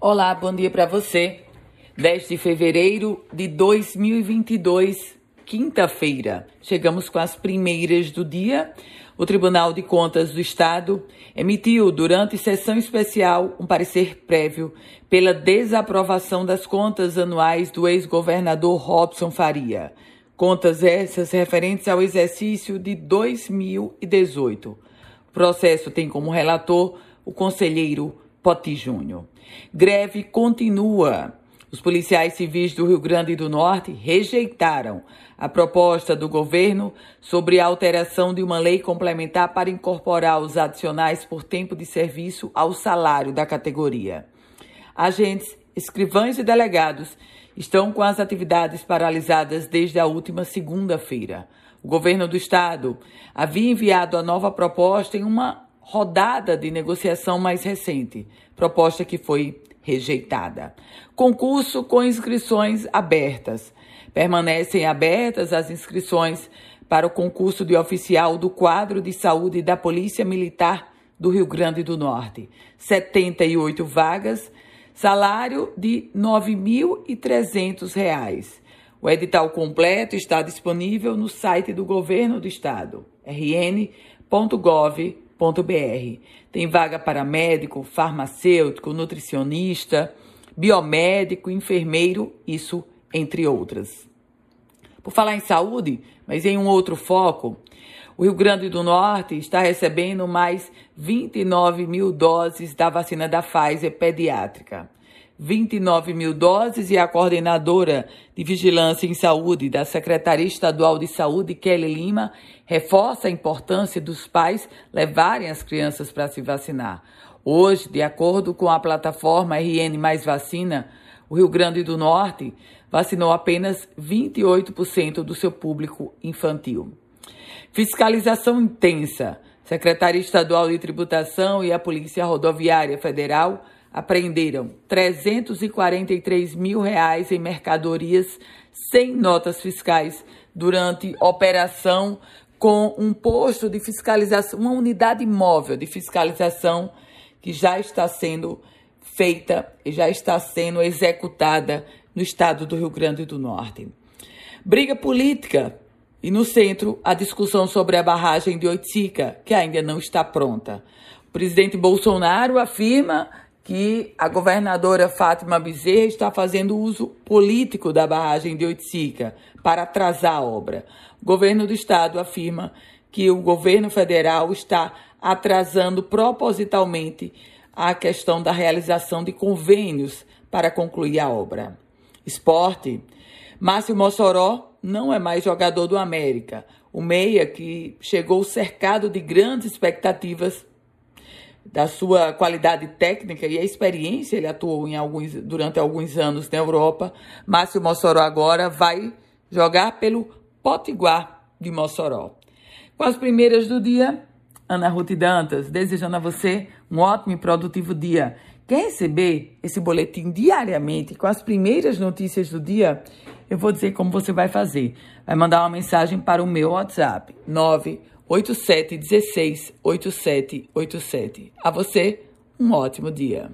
Olá, bom dia para você. 10 de fevereiro de 2022, quinta-feira. Chegamos com as primeiras do dia. O Tribunal de Contas do Estado emitiu, durante sessão especial, um parecer prévio pela desaprovação das contas anuais do ex-governador Robson Faria. Contas essas referentes ao exercício de 2018. O processo tem como relator o conselheiro Poti Júnior. Greve continua. Os policiais civis do Rio Grande do Norte rejeitaram a proposta do governo sobre a alteração de uma lei complementar para incorporar os adicionais por tempo de serviço ao salário da categoria. Agentes, escrivães e delegados estão com as atividades paralisadas desde a última segunda-feira. O governo do estado havia enviado a nova proposta em uma rodada de negociação mais recente, proposta que foi rejeitada. Concurso com inscrições abertas. Permanecem abertas as inscrições para o concurso de oficial do quadro de saúde da Polícia Militar do Rio Grande do Norte. 78 vagas, salário de R$ 9.300. O edital completo está disponível no site do Governo do Estado, rn.gov.br tem vaga para médico, farmacêutico, nutricionista, biomédico, enfermeiro, isso entre outras. Por falar em saúde, mas em um outro foco, o Rio Grande do Norte está recebendo mais 29 mil doses da vacina da Pfizer pediátrica. 29 mil doses e a coordenadora de Vigilância em Saúde da Secretaria Estadual de Saúde, Kelly Lima, reforça a importância dos pais levarem as crianças para se vacinar. Hoje, de acordo com a plataforma RN Mais Vacina, o Rio Grande do Norte vacinou apenas 28% do seu público infantil. Fiscalização intensa. Secretaria Estadual de Tributação e a Polícia Rodoviária Federal apreenderam 343 mil reais em mercadorias sem notas fiscais durante operação com um posto de fiscalização, uma unidade móvel de fiscalização que já está sendo feita e já está sendo executada no estado do Rio Grande do Norte. Briga política e no centro a discussão sobre a barragem de Oitica, que ainda não está pronta. O presidente Bolsonaro afirma que a governadora Fátima Bezerra está fazendo uso político da barragem de Oiticica para atrasar a obra. O governo do estado afirma que o governo federal está atrasando propositalmente a questão da realização de convênios para concluir a obra. Esporte. Márcio Mossoró não é mais jogador do América. O meia que chegou cercado de grandes expectativas da sua qualidade técnica e a experiência, ele atuou em alguns, durante alguns anos na Europa. Márcio Mossoró agora vai jogar pelo Potiguar de Mossoró. Com as primeiras do dia, Ana Ruth Dantas, desejando a você um ótimo e produtivo dia. Quer receber esse boletim diariamente com as primeiras notícias do dia? Eu vou dizer como você vai fazer. Vai mandar uma mensagem para o meu WhatsApp, 9 8716 8787. A você, um ótimo dia.